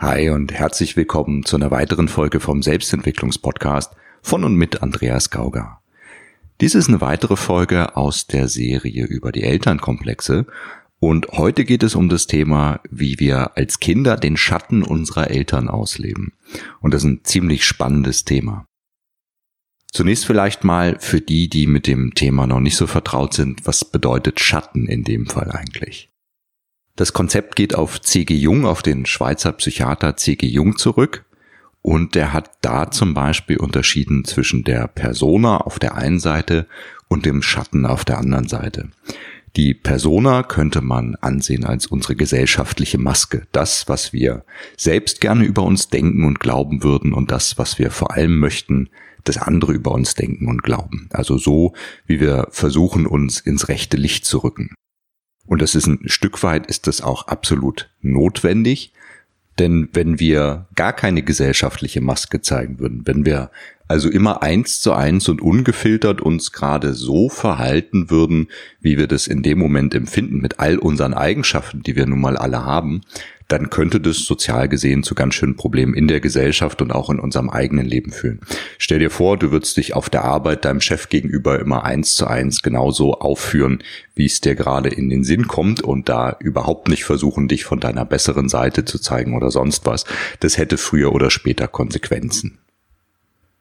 Hi und herzlich willkommen zu einer weiteren Folge vom Selbstentwicklungspodcast von und mit Andreas Gauger. Dies ist eine weitere Folge aus der Serie über die Elternkomplexe und heute geht es um das Thema, wie wir als Kinder den Schatten unserer Eltern ausleben. Und das ist ein ziemlich spannendes Thema. Zunächst vielleicht mal für die, die mit dem Thema noch nicht so vertraut sind, was bedeutet Schatten in dem Fall eigentlich? Das Konzept geht auf C.G. Jung, auf den Schweizer Psychiater C.G. Jung zurück. Und der hat da zum Beispiel unterschieden zwischen der Persona auf der einen Seite und dem Schatten auf der anderen Seite. Die Persona könnte man ansehen als unsere gesellschaftliche Maske. Das, was wir selbst gerne über uns denken und glauben würden und das, was wir vor allem möchten, dass andere über uns denken und glauben. Also so, wie wir versuchen, uns ins rechte Licht zu rücken. Und das ist ein Stück weit ist das auch absolut notwendig. Denn wenn wir gar keine gesellschaftliche Maske zeigen würden, wenn wir also immer eins zu eins und ungefiltert uns gerade so verhalten würden, wie wir das in dem Moment empfinden, mit all unseren Eigenschaften, die wir nun mal alle haben, dann könnte das sozial gesehen zu ganz schönen Problemen in der Gesellschaft und auch in unserem eigenen Leben führen. Stell dir vor, du würdest dich auf der Arbeit deinem Chef gegenüber immer eins zu eins genauso aufführen, wie es dir gerade in den Sinn kommt und da überhaupt nicht versuchen, dich von deiner besseren Seite zu zeigen oder sonst was. Das hätte früher oder später Konsequenzen.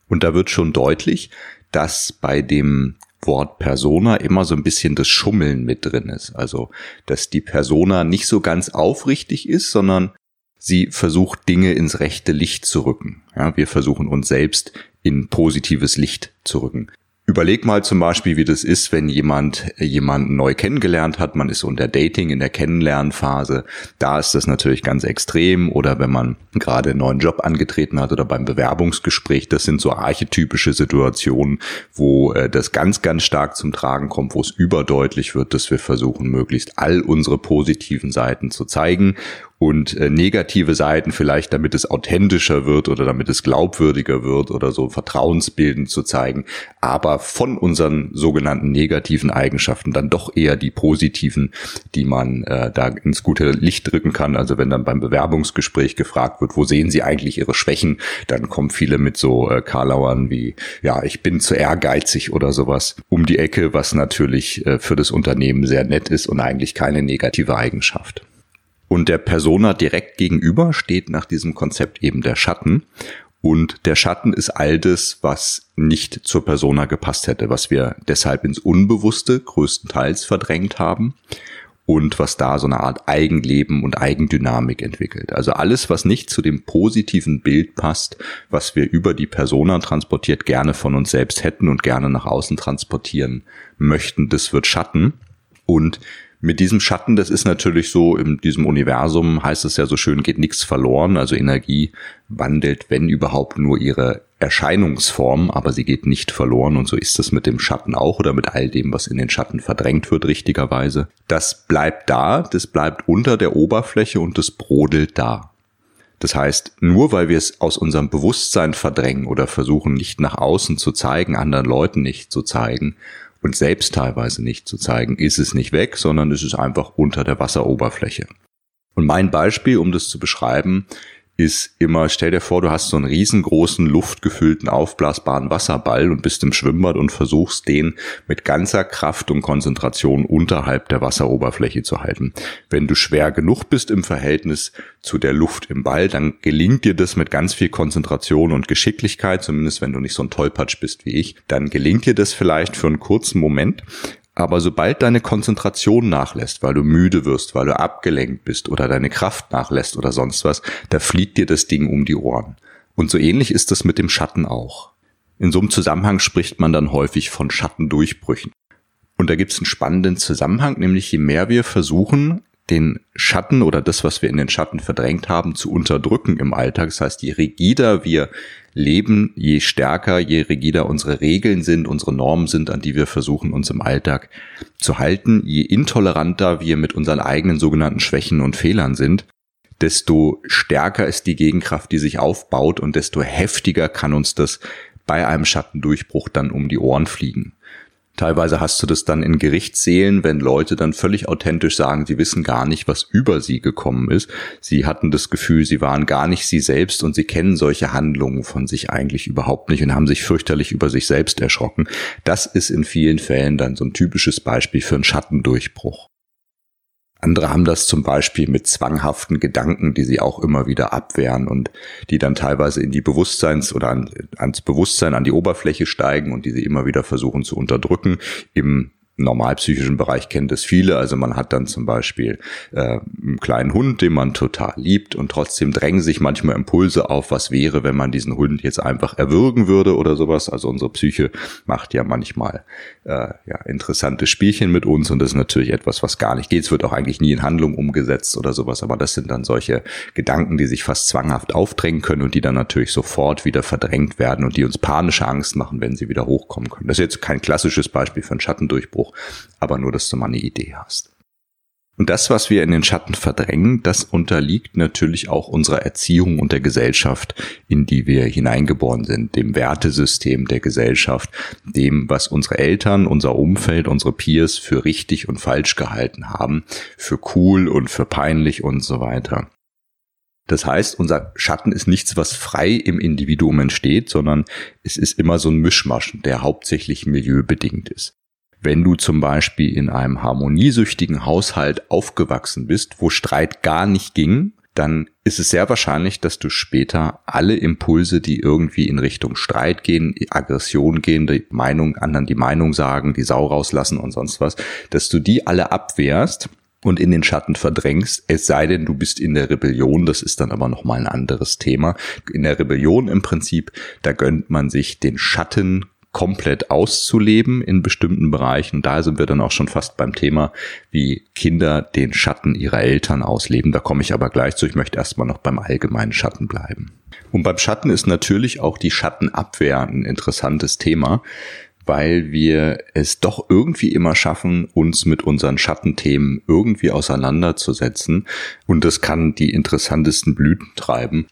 Und da wird schon deutlich, dass bei dem Wort Persona immer so ein bisschen das Schummeln mit drin ist. Also, dass die Persona nicht so ganz aufrichtig ist, sondern sie versucht Dinge ins rechte Licht zu rücken. Ja, wir versuchen uns selbst in positives Licht zu rücken. Überleg mal zum Beispiel, wie das ist, wenn jemand jemanden neu kennengelernt hat. Man ist unter Dating in der Kennenlernphase. Da ist das natürlich ganz extrem. Oder wenn man gerade einen neuen Job angetreten hat oder beim Bewerbungsgespräch. Das sind so archetypische Situationen, wo äh, das ganz, ganz stark zum Tragen kommt, wo es überdeutlich wird, dass wir versuchen, möglichst all unsere positiven Seiten zu zeigen und äh, negative Seiten vielleicht, damit es authentischer wird oder damit es glaubwürdiger wird oder so vertrauensbildend zu zeigen, aber von unseren sogenannten negativen Eigenschaften dann doch eher die positiven, die man äh, da ins gute Licht drücken kann. Also wenn dann beim Bewerbungsgespräch gefragt wird, wo sehen Sie eigentlich Ihre Schwächen, dann kommen viele mit so äh, Karlauern wie, ja, ich bin zu ehrgeizig oder sowas um die Ecke, was natürlich äh, für das Unternehmen sehr nett ist und eigentlich keine negative Eigenschaft. Und der Persona direkt gegenüber steht nach diesem Konzept eben der Schatten. Und der Schatten ist all das, was nicht zur Persona gepasst hätte, was wir deshalb ins Unbewusste größtenteils verdrängt haben und was da so eine Art Eigenleben und Eigendynamik entwickelt. Also alles, was nicht zu dem positiven Bild passt, was wir über die Persona transportiert gerne von uns selbst hätten und gerne nach außen transportieren möchten, das wird Schatten. Und mit diesem Schatten, das ist natürlich so, in diesem Universum heißt es ja so schön, geht nichts verloren. Also Energie wandelt, wenn überhaupt, nur ihre Erscheinungsform, aber sie geht nicht verloren. Und so ist es mit dem Schatten auch oder mit all dem, was in den Schatten verdrängt wird, richtigerweise. Das bleibt da, das bleibt unter der Oberfläche und das brodelt da. Das heißt, nur weil wir es aus unserem Bewusstsein verdrängen oder versuchen, nicht nach außen zu zeigen, anderen Leuten nicht zu zeigen, und selbst teilweise nicht zu zeigen, ist es nicht weg, sondern es ist einfach unter der Wasseroberfläche. Und mein Beispiel, um das zu beschreiben, ist immer, stell dir vor, du hast so einen riesengroßen, luftgefüllten, aufblasbaren Wasserball und bist im Schwimmbad und versuchst den mit ganzer Kraft und Konzentration unterhalb der Wasseroberfläche zu halten. Wenn du schwer genug bist im Verhältnis zu der Luft im Ball, dann gelingt dir das mit ganz viel Konzentration und Geschicklichkeit, zumindest wenn du nicht so ein Tollpatsch bist wie ich, dann gelingt dir das vielleicht für einen kurzen Moment, aber sobald deine Konzentration nachlässt, weil du müde wirst, weil du abgelenkt bist oder deine Kraft nachlässt oder sonst was, da flieht dir das Ding um die Ohren. Und so ähnlich ist es mit dem Schatten auch. In so einem Zusammenhang spricht man dann häufig von Schattendurchbrüchen. Und da gibt es einen spannenden Zusammenhang, nämlich je mehr wir versuchen, den Schatten oder das, was wir in den Schatten verdrängt haben, zu unterdrücken im Alltag. Das heißt, je rigider wir leben, je stärker, je rigider unsere Regeln sind, unsere Normen sind, an die wir versuchen, uns im Alltag zu halten, je intoleranter wir mit unseren eigenen sogenannten Schwächen und Fehlern sind, desto stärker ist die Gegenkraft, die sich aufbaut und desto heftiger kann uns das bei einem Schattendurchbruch dann um die Ohren fliegen. Teilweise hast du das dann in Gerichtssälen, wenn Leute dann völlig authentisch sagen, sie wissen gar nicht, was über sie gekommen ist. Sie hatten das Gefühl, sie waren gar nicht sie selbst und sie kennen solche Handlungen von sich eigentlich überhaupt nicht und haben sich fürchterlich über sich selbst erschrocken. Das ist in vielen Fällen dann so ein typisches Beispiel für einen Schattendurchbruch. Andere haben das zum Beispiel mit zwanghaften Gedanken, die sie auch immer wieder abwehren und die dann teilweise in die Bewusstseins- oder an, ans Bewusstsein, an die Oberfläche steigen und die sie immer wieder versuchen zu unterdrücken im normalpsychischen Bereich kennt es viele. Also man hat dann zum Beispiel äh, einen kleinen Hund, den man total liebt und trotzdem drängen sich manchmal Impulse auf, was wäre, wenn man diesen Hund jetzt einfach erwürgen würde oder sowas. Also unsere Psyche macht ja manchmal äh, ja, interessante Spielchen mit uns und das ist natürlich etwas, was gar nicht geht. Es wird auch eigentlich nie in Handlung umgesetzt oder sowas, aber das sind dann solche Gedanken, die sich fast zwanghaft aufdrängen können und die dann natürlich sofort wieder verdrängt werden und die uns panische Angst machen, wenn sie wieder hochkommen können. Das ist jetzt kein klassisches Beispiel für einen Schattendurchbruch Anspruch, aber nur, dass du mal eine Idee hast. Und das, was wir in den Schatten verdrängen, das unterliegt natürlich auch unserer Erziehung und der Gesellschaft, in die wir hineingeboren sind, dem Wertesystem der Gesellschaft, dem, was unsere Eltern, unser Umfeld, unsere Peers für richtig und falsch gehalten haben, für cool und für peinlich und so weiter. Das heißt, unser Schatten ist nichts, was frei im Individuum entsteht, sondern es ist immer so ein Mischmasch, der hauptsächlich milieubedingt ist. Wenn du zum Beispiel in einem harmoniesüchtigen Haushalt aufgewachsen bist, wo Streit gar nicht ging, dann ist es sehr wahrscheinlich, dass du später alle Impulse, die irgendwie in Richtung Streit gehen, Aggression gehen, die Meinung, anderen die Meinung sagen, die Sau rauslassen und sonst was, dass du die alle abwehrst und in den Schatten verdrängst, es sei denn, du bist in der Rebellion, das ist dann aber nochmal ein anderes Thema. In der Rebellion im Prinzip, da gönnt man sich den Schatten komplett auszuleben in bestimmten Bereichen. Da sind wir dann auch schon fast beim Thema, wie Kinder den Schatten ihrer Eltern ausleben. Da komme ich aber gleich zu. Ich möchte erstmal noch beim allgemeinen Schatten bleiben. Und beim Schatten ist natürlich auch die Schattenabwehr ein interessantes Thema, weil wir es doch irgendwie immer schaffen, uns mit unseren Schattenthemen irgendwie auseinanderzusetzen. Und das kann die interessantesten Blüten treiben.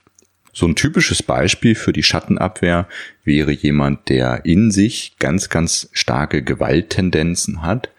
So ein typisches Beispiel für die Schattenabwehr wäre jemand, der in sich ganz, ganz starke Gewalttendenzen hat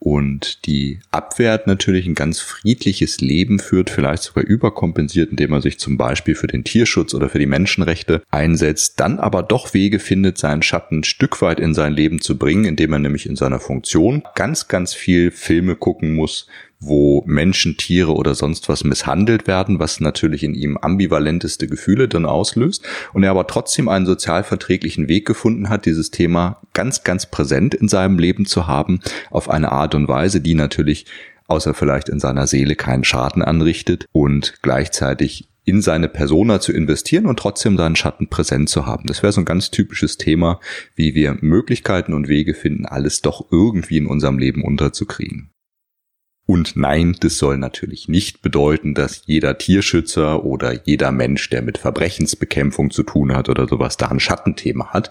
und die abwehrt natürlich ein ganz friedliches Leben führt, vielleicht sogar überkompensiert, indem er sich zum Beispiel für den Tierschutz oder für die Menschenrechte einsetzt, dann aber doch Wege findet, seinen Schatten ein Stück weit in sein Leben zu bringen, indem er nämlich in seiner Funktion ganz, ganz viel Filme gucken muss, wo Menschen, Tiere oder sonst was misshandelt werden, was natürlich in ihm ambivalenteste Gefühle dann auslöst und er aber trotzdem einen sozialverträglichen Weg gefunden hat, dieses Thema ganz, ganz präsent in seinem Leben zu haben, auf eine Art und Weise, die natürlich außer vielleicht in seiner Seele keinen Schaden anrichtet und gleichzeitig in seine Persona zu investieren und trotzdem seinen Schatten präsent zu haben. Das wäre so ein ganz typisches Thema, wie wir Möglichkeiten und Wege finden, alles doch irgendwie in unserem Leben unterzukriegen. Und nein, das soll natürlich nicht bedeuten, dass jeder Tierschützer oder jeder Mensch, der mit Verbrechensbekämpfung zu tun hat oder sowas, da ein Schattenthema hat.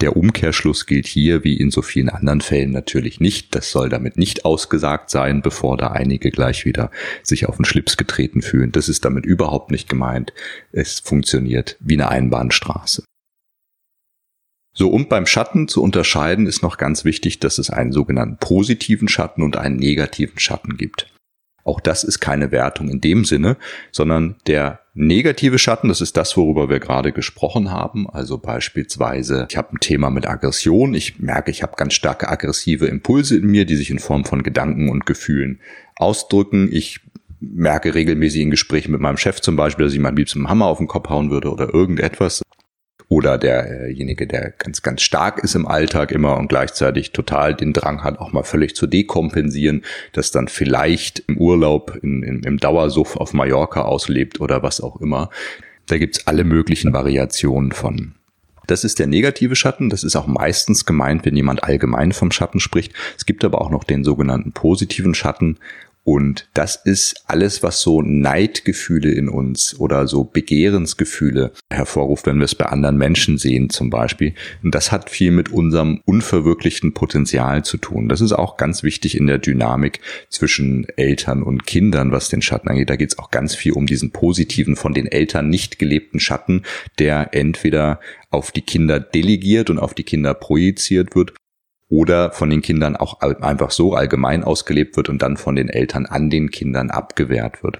Der Umkehrschluss gilt hier wie in so vielen anderen Fällen natürlich nicht. Das soll damit nicht ausgesagt sein, bevor da einige gleich wieder sich auf den Schlips getreten fühlen. Das ist damit überhaupt nicht gemeint. Es funktioniert wie eine Einbahnstraße. So, und beim Schatten zu unterscheiden ist noch ganz wichtig, dass es einen sogenannten positiven Schatten und einen negativen Schatten gibt. Auch das ist keine Wertung in dem Sinne, sondern der negative Schatten, das ist das, worüber wir gerade gesprochen haben. Also beispielsweise, ich habe ein Thema mit Aggression, ich merke, ich habe ganz starke aggressive Impulse in mir, die sich in Form von Gedanken und Gefühlen ausdrücken. Ich merke regelmäßig in Gesprächen mit meinem Chef zum Beispiel, dass ich meinem liebsten Hammer auf den Kopf hauen würde oder irgendetwas oder derjenige, der ganz, ganz stark ist im Alltag immer und gleichzeitig total den Drang hat, auch mal völlig zu dekompensieren, das dann vielleicht im Urlaub in, in, im Dauersuff auf Mallorca auslebt oder was auch immer. Da gibt's alle möglichen Variationen von. Das ist der negative Schatten. Das ist auch meistens gemeint, wenn jemand allgemein vom Schatten spricht. Es gibt aber auch noch den sogenannten positiven Schatten. Und das ist alles, was so Neidgefühle in uns oder so Begehrensgefühle hervorruft, wenn wir es bei anderen Menschen sehen zum Beispiel. Und das hat viel mit unserem unverwirklichten Potenzial zu tun. Das ist auch ganz wichtig in der Dynamik zwischen Eltern und Kindern, was den Schatten angeht. Da geht es auch ganz viel um diesen positiven, von den Eltern nicht gelebten Schatten, der entweder auf die Kinder delegiert und auf die Kinder projiziert wird oder von den Kindern auch einfach so allgemein ausgelebt wird und dann von den Eltern an den Kindern abgewehrt wird.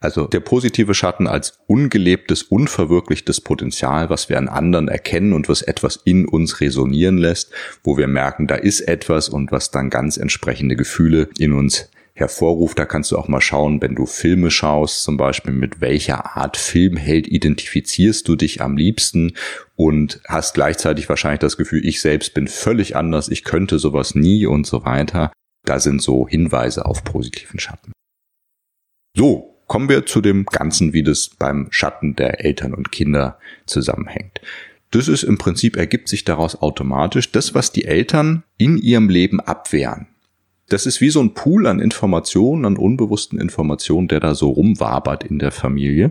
Also der positive Schatten als ungelebtes, unverwirklichtes Potenzial, was wir an anderen erkennen und was etwas in uns resonieren lässt, wo wir merken, da ist etwas und was dann ganz entsprechende Gefühle in uns hervorruft. Da kannst du auch mal schauen, wenn du Filme schaust, zum Beispiel mit welcher Art Filmheld identifizierst du dich am liebsten und hast gleichzeitig wahrscheinlich das Gefühl, ich selbst bin völlig anders, ich könnte sowas nie und so weiter. Da sind so Hinweise auf positiven Schatten. So, kommen wir zu dem Ganzen, wie das beim Schatten der Eltern und Kinder zusammenhängt. Das ist im Prinzip, ergibt sich daraus automatisch das, was die Eltern in ihrem Leben abwehren. Das ist wie so ein Pool an Informationen, an unbewussten Informationen, der da so rumwabert in der Familie.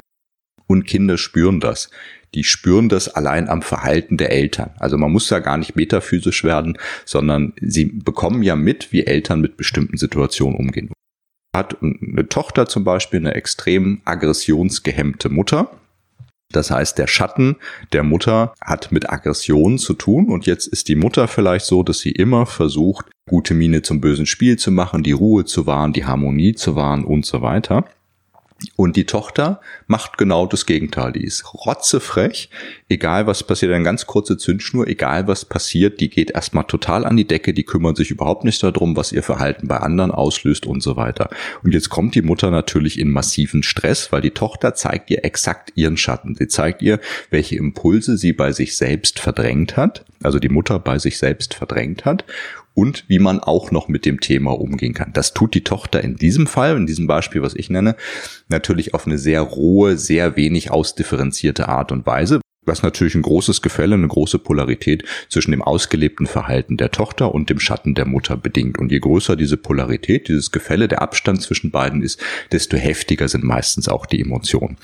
Und Kinder spüren das. Die spüren das allein am Verhalten der Eltern. Also man muss da gar nicht metaphysisch werden, sondern sie bekommen ja mit, wie Eltern mit bestimmten Situationen umgehen hat eine Tochter zum Beispiel eine extrem aggressionsgehemmte Mutter. Das heißt, der Schatten der Mutter hat mit Aggression zu tun und jetzt ist die Mutter vielleicht so, dass sie immer versucht, gute Miene zum bösen Spiel zu machen, die Ruhe zu wahren, die Harmonie zu wahren und so weiter. Und die Tochter macht genau das Gegenteil. Die ist rotzefrech. Egal was passiert, eine ganz kurze Zündschnur, egal was passiert, die geht erstmal total an die Decke, die kümmert sich überhaupt nicht darum, was ihr Verhalten bei anderen auslöst und so weiter. Und jetzt kommt die Mutter natürlich in massiven Stress, weil die Tochter zeigt ihr exakt ihren Schatten. Sie zeigt ihr, welche Impulse sie bei sich selbst verdrängt hat, also die Mutter bei sich selbst verdrängt hat und wie man auch noch mit dem Thema umgehen kann. Das tut die Tochter in diesem Fall, in diesem Beispiel, was ich nenne, natürlich auf eine sehr rohe, sehr wenig ausdifferenzierte Art und Weise, was natürlich ein großes Gefälle, eine große Polarität zwischen dem ausgelebten Verhalten der Tochter und dem Schatten der Mutter bedingt. Und je größer diese Polarität, dieses Gefälle, der Abstand zwischen beiden ist, desto heftiger sind meistens auch die Emotionen.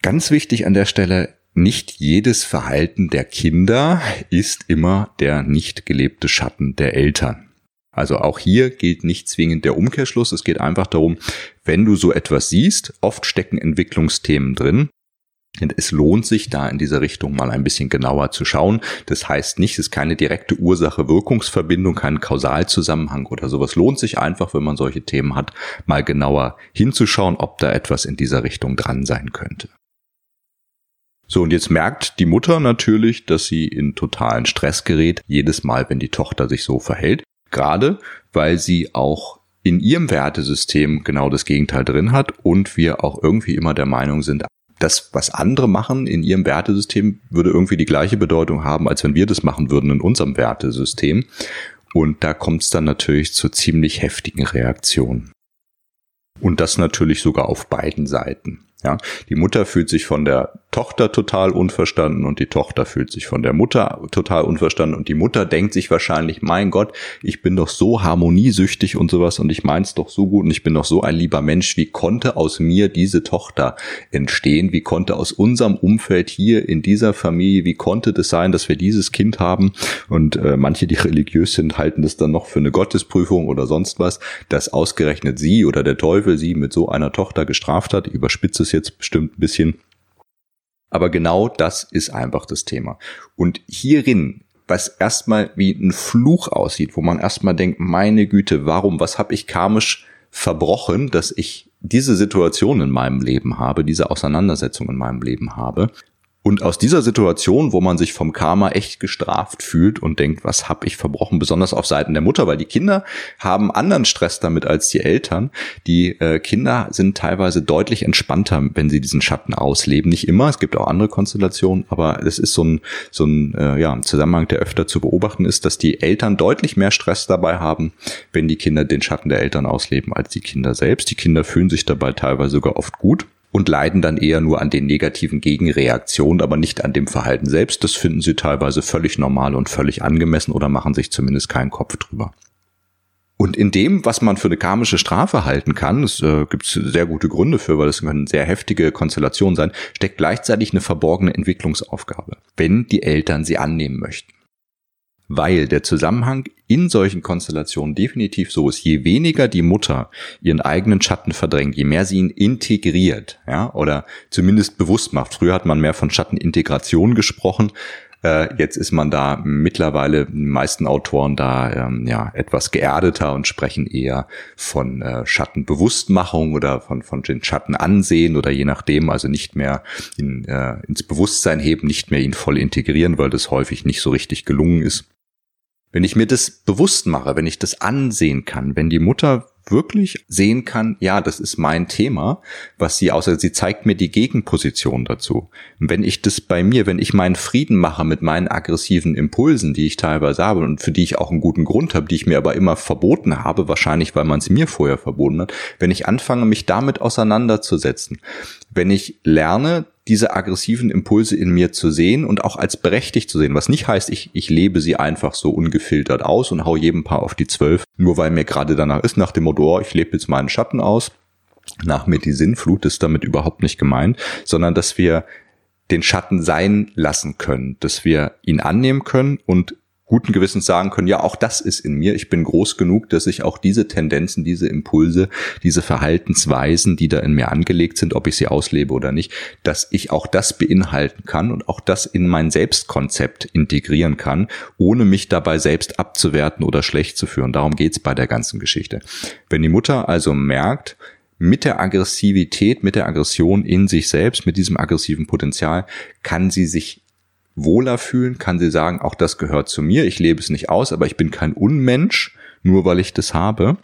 Ganz wichtig an der Stelle, nicht jedes Verhalten der Kinder ist immer der nicht gelebte Schatten der Eltern. Also auch hier gilt nicht zwingend der Umkehrschluss. Es geht einfach darum, wenn du so etwas siehst, oft stecken Entwicklungsthemen drin. Und es lohnt sich da in dieser Richtung mal ein bisschen genauer zu schauen. Das heißt nicht, es ist keine direkte Ursache-Wirkungsverbindung, kein Kausalzusammenhang oder sowas. Lohnt sich einfach, wenn man solche Themen hat, mal genauer hinzuschauen, ob da etwas in dieser Richtung dran sein könnte. So, und jetzt merkt die Mutter natürlich, dass sie in totalen Stress gerät, jedes Mal, wenn die Tochter sich so verhält. Gerade weil sie auch in ihrem Wertesystem genau das Gegenteil drin hat und wir auch irgendwie immer der Meinung sind, das, was andere machen in ihrem Wertesystem, würde irgendwie die gleiche Bedeutung haben, als wenn wir das machen würden in unserem Wertesystem. Und da kommt es dann natürlich zu ziemlich heftigen Reaktionen. Und das natürlich sogar auf beiden Seiten. Ja, die Mutter fühlt sich von der Tochter total unverstanden und die Tochter fühlt sich von der Mutter total unverstanden und die Mutter denkt sich wahrscheinlich, mein Gott, ich bin doch so harmoniesüchtig und sowas und ich mein's doch so gut und ich bin doch so ein lieber Mensch, wie konnte aus mir diese Tochter entstehen? Wie konnte aus unserem Umfeld hier in dieser Familie, wie konnte das sein, dass wir dieses Kind haben? Und äh, manche, die religiös sind, halten das dann noch für eine Gottesprüfung oder sonst was, dass ausgerechnet sie oder der Teufel sie mit so einer Tochter gestraft hat. Ich es jetzt bestimmt ein bisschen. Aber genau das ist einfach das Thema. Und hierin, was erstmal wie ein Fluch aussieht, wo man erstmal denkt, meine Güte, warum, was habe ich karmisch verbrochen, dass ich diese Situation in meinem Leben habe, diese Auseinandersetzung in meinem Leben habe, und aus dieser Situation, wo man sich vom Karma echt gestraft fühlt und denkt, was habe ich verbrochen, besonders auf Seiten der Mutter, weil die Kinder haben anderen Stress damit als die Eltern. Die äh, Kinder sind teilweise deutlich entspannter, wenn sie diesen Schatten ausleben. Nicht immer, es gibt auch andere Konstellationen, aber es ist so ein, so ein, äh, ja, ein Zusammenhang, der öfter zu beobachten ist, dass die Eltern deutlich mehr Stress dabei haben, wenn die Kinder den Schatten der Eltern ausleben, als die Kinder selbst. Die Kinder fühlen sich dabei teilweise sogar oft gut und leiden dann eher nur an den negativen Gegenreaktionen, aber nicht an dem Verhalten selbst. Das finden sie teilweise völlig normal und völlig angemessen oder machen sich zumindest keinen Kopf drüber. Und in dem, was man für eine karmische Strafe halten kann, es äh, gibt sehr gute Gründe für, weil es können sehr heftige Konstellationen sein, steckt gleichzeitig eine verborgene Entwicklungsaufgabe, wenn die Eltern sie annehmen möchten weil der Zusammenhang in solchen Konstellationen definitiv so ist. Je weniger die Mutter ihren eigenen Schatten verdrängt, je mehr sie ihn integriert, ja, oder zumindest bewusst macht. Früher hat man mehr von Schattenintegration gesprochen. Äh, jetzt ist man da mittlerweile, die meisten Autoren da ähm, ja etwas geerdeter und sprechen eher von äh, Schattenbewusstmachung oder von, von den Schatten ansehen oder je nachdem, also nicht mehr in, äh, ins Bewusstsein heben, nicht mehr ihn voll integrieren, weil das häufig nicht so richtig gelungen ist. Wenn ich mir das bewusst mache, wenn ich das ansehen kann, wenn die Mutter wirklich sehen kann, ja, das ist mein Thema, was sie außer sie zeigt mir die Gegenposition dazu. Und wenn ich das bei mir, wenn ich meinen Frieden mache mit meinen aggressiven Impulsen, die ich teilweise habe und für die ich auch einen guten Grund habe, die ich mir aber immer verboten habe, wahrscheinlich weil man es mir vorher verboten hat, wenn ich anfange, mich damit auseinanderzusetzen, wenn ich lerne, diese aggressiven Impulse in mir zu sehen und auch als berechtigt zu sehen. Was nicht heißt, ich, ich lebe sie einfach so ungefiltert aus und hau jedem Paar auf die Zwölf, nur weil mir gerade danach ist, nach dem Motto, oh, ich lebe jetzt meinen Schatten aus. Nach mir die Sinnflut ist damit überhaupt nicht gemeint, sondern dass wir den Schatten sein lassen können, dass wir ihn annehmen können und guten Gewissens sagen können, ja, auch das ist in mir. Ich bin groß genug, dass ich auch diese Tendenzen, diese Impulse, diese Verhaltensweisen, die da in mir angelegt sind, ob ich sie auslebe oder nicht, dass ich auch das beinhalten kann und auch das in mein Selbstkonzept integrieren kann, ohne mich dabei selbst abzuwerten oder schlecht zu führen. Darum geht's bei der ganzen Geschichte. Wenn die Mutter also merkt, mit der Aggressivität, mit der Aggression in sich selbst, mit diesem aggressiven Potenzial, kann sie sich wohler fühlen, kann sie sagen, auch das gehört zu mir, ich lebe es nicht aus, aber ich bin kein Unmensch, nur weil ich das habe.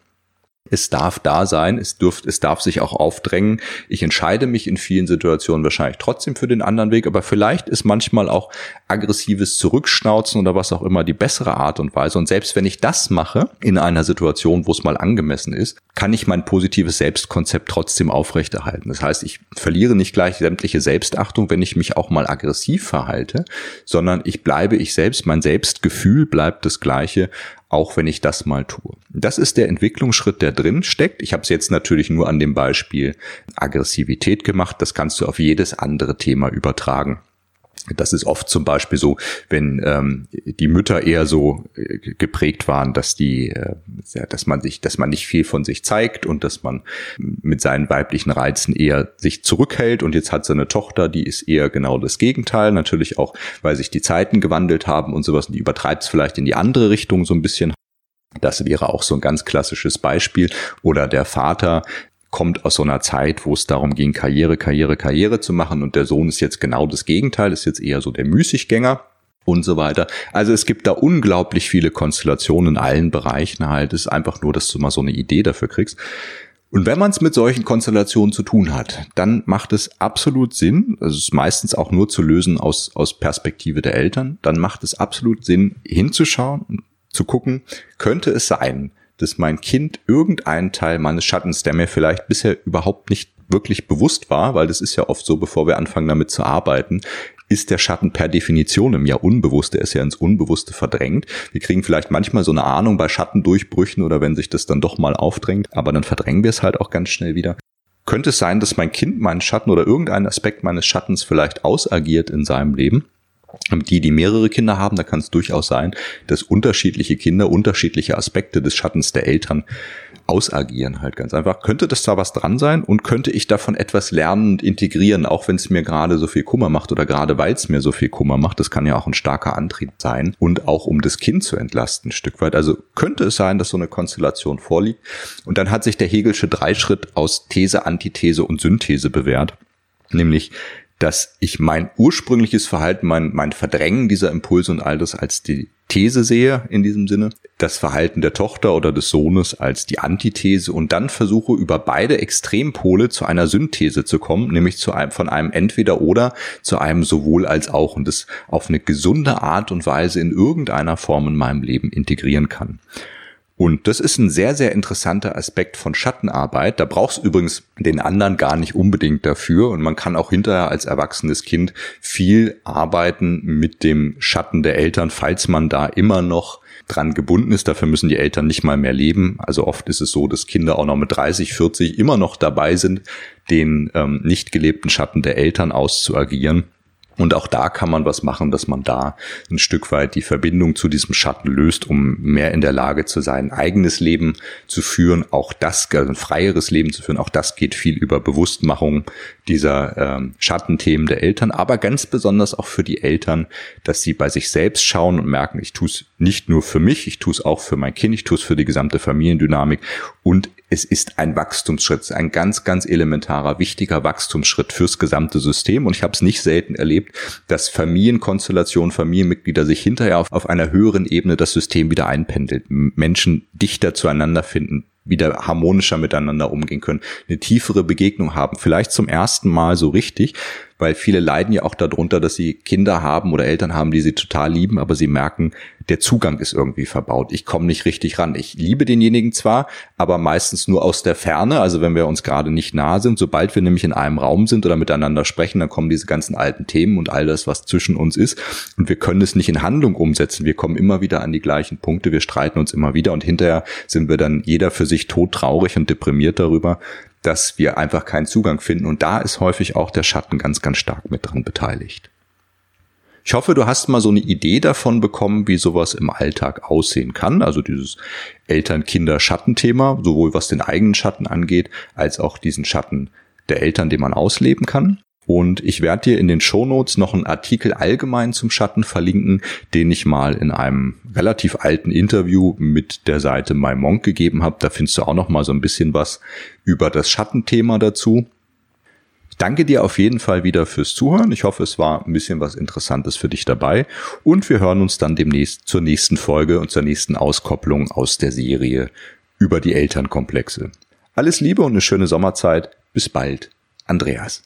Es darf da sein, es dürft, es darf sich auch aufdrängen. Ich entscheide mich in vielen Situationen wahrscheinlich trotzdem für den anderen Weg, aber vielleicht ist manchmal auch aggressives Zurückschnauzen oder was auch immer die bessere Art und Weise. Und selbst wenn ich das mache in einer Situation, wo es mal angemessen ist, kann ich mein positives Selbstkonzept trotzdem aufrechterhalten. Das heißt, ich verliere nicht gleich sämtliche Selbstachtung, wenn ich mich auch mal aggressiv verhalte, sondern ich bleibe ich selbst, mein Selbstgefühl bleibt das gleiche auch wenn ich das mal tue. Das ist der Entwicklungsschritt, der drin steckt. Ich habe es jetzt natürlich nur an dem Beispiel Aggressivität gemacht. Das kannst du auf jedes andere Thema übertragen. Das ist oft zum Beispiel so, wenn ähm, die Mütter eher so äh, geprägt waren, dass die, äh, dass man sich, dass man nicht viel von sich zeigt und dass man mit seinen weiblichen Reizen eher sich zurückhält. Und jetzt hat sie eine Tochter, die ist eher genau das Gegenteil. Natürlich auch, weil sich die Zeiten gewandelt haben und sowas. Und die übertreibt es vielleicht in die andere Richtung so ein bisschen. Das wäre auch so ein ganz klassisches Beispiel. Oder der Vater, kommt aus so einer Zeit, wo es darum ging, Karriere, Karriere, Karriere zu machen und der Sohn ist jetzt genau das Gegenteil, ist jetzt eher so der Müßiggänger und so weiter. Also es gibt da unglaublich viele Konstellationen in allen Bereichen halt. Es ist einfach nur, dass du mal so eine Idee dafür kriegst. Und wenn man es mit solchen Konstellationen zu tun hat, dann macht es absolut Sinn, also es ist meistens auch nur zu lösen aus, aus Perspektive der Eltern, dann macht es absolut Sinn, hinzuschauen und zu gucken, könnte es sein, dass mein Kind irgendeinen Teil meines Schattens, der mir vielleicht bisher überhaupt nicht wirklich bewusst war, weil das ist ja oft so, bevor wir anfangen damit zu arbeiten, ist der Schatten per Definition im Jahr unbewusst, der ist ja ins Unbewusste verdrängt. Wir kriegen vielleicht manchmal so eine Ahnung bei Schattendurchbrüchen oder wenn sich das dann doch mal aufdrängt, aber dann verdrängen wir es halt auch ganz schnell wieder. Könnte es sein, dass mein Kind meinen Schatten oder irgendeinen Aspekt meines Schattens vielleicht ausagiert in seinem Leben? Die, die mehrere Kinder haben, da kann es durchaus sein, dass unterschiedliche Kinder unterschiedliche Aspekte des Schattens der Eltern ausagieren halt ganz einfach. Könnte das da was dran sein und könnte ich davon etwas lernen und integrieren, auch wenn es mir gerade so viel Kummer macht oder gerade weil es mir so viel Kummer macht, das kann ja auch ein starker Antrieb sein und auch um das Kind zu entlasten ein Stück weit. Also könnte es sein, dass so eine Konstellation vorliegt und dann hat sich der Hegelsche Dreischritt aus These, Antithese und Synthese bewährt. Nämlich dass ich mein ursprüngliches Verhalten, mein, mein Verdrängen dieser Impulse und all das als die These sehe in diesem Sinne, das Verhalten der Tochter oder des Sohnes als die Antithese und dann versuche über beide Extrempole zu einer Synthese zu kommen, nämlich zu einem, von einem entweder oder zu einem sowohl als auch und das auf eine gesunde Art und Weise in irgendeiner Form in meinem Leben integrieren kann. Und das ist ein sehr, sehr interessanter Aspekt von Schattenarbeit. Da brauchst du übrigens den anderen gar nicht unbedingt dafür. Und man kann auch hinterher als erwachsenes Kind viel arbeiten mit dem Schatten der Eltern, falls man da immer noch dran gebunden ist. Dafür müssen die Eltern nicht mal mehr leben. Also oft ist es so, dass Kinder auch noch mit 30, 40 immer noch dabei sind, den ähm, nicht gelebten Schatten der Eltern auszuagieren. Und auch da kann man was machen, dass man da ein Stück weit die Verbindung zu diesem Schatten löst, um mehr in der Lage zu sein, ein eigenes Leben zu führen. Auch das, also ein freieres Leben zu führen. Auch das geht viel über Bewusstmachung dieser ähm, Schattenthemen der Eltern, aber ganz besonders auch für die Eltern, dass sie bei sich selbst schauen und merken, ich tue es nicht nur für mich, ich tue es auch für mein Kind, ich tue es für die gesamte Familiendynamik und es ist ein Wachstumsschritt, ein ganz, ganz elementarer, wichtiger Wachstumsschritt fürs gesamte System. Und ich habe es nicht selten erlebt, dass Familienkonstellationen, Familienmitglieder sich hinterher auf, auf einer höheren Ebene das System wieder einpendelt, Menschen dichter zueinander finden, wieder harmonischer miteinander umgehen können, eine tiefere Begegnung haben, vielleicht zum ersten Mal so richtig, weil viele leiden ja auch darunter, dass sie Kinder haben oder Eltern haben, die sie total lieben, aber sie merken, der Zugang ist irgendwie verbaut. Ich komme nicht richtig ran. Ich liebe denjenigen zwar, aber meistens nur aus der Ferne, also wenn wir uns gerade nicht nah sind. Sobald wir nämlich in einem Raum sind oder miteinander sprechen, dann kommen diese ganzen alten Themen und all das, was zwischen uns ist. Und wir können es nicht in Handlung umsetzen. Wir kommen immer wieder an die gleichen Punkte, wir streiten uns immer wieder und hinterher sind wir dann jeder für sich todtraurig und deprimiert darüber, dass wir einfach keinen Zugang finden. Und da ist häufig auch der Schatten ganz, ganz stark mit dran beteiligt. Ich hoffe, du hast mal so eine Idee davon bekommen, wie sowas im Alltag aussehen kann. Also dieses Eltern-Kinder-Schattenthema, sowohl was den eigenen Schatten angeht, als auch diesen Schatten der Eltern, den man ausleben kann. Und ich werde dir in den Shownotes noch einen Artikel allgemein zum Schatten verlinken, den ich mal in einem relativ alten Interview mit der Seite MyMonk gegeben habe. Da findest du auch noch mal so ein bisschen was über das Schattenthema dazu. Ich danke dir auf jeden Fall wieder fürs Zuhören. Ich hoffe, es war ein bisschen was Interessantes für dich dabei. Und wir hören uns dann demnächst zur nächsten Folge und zur nächsten Auskopplung aus der Serie über die Elternkomplexe. Alles Liebe und eine schöne Sommerzeit. Bis bald. Andreas.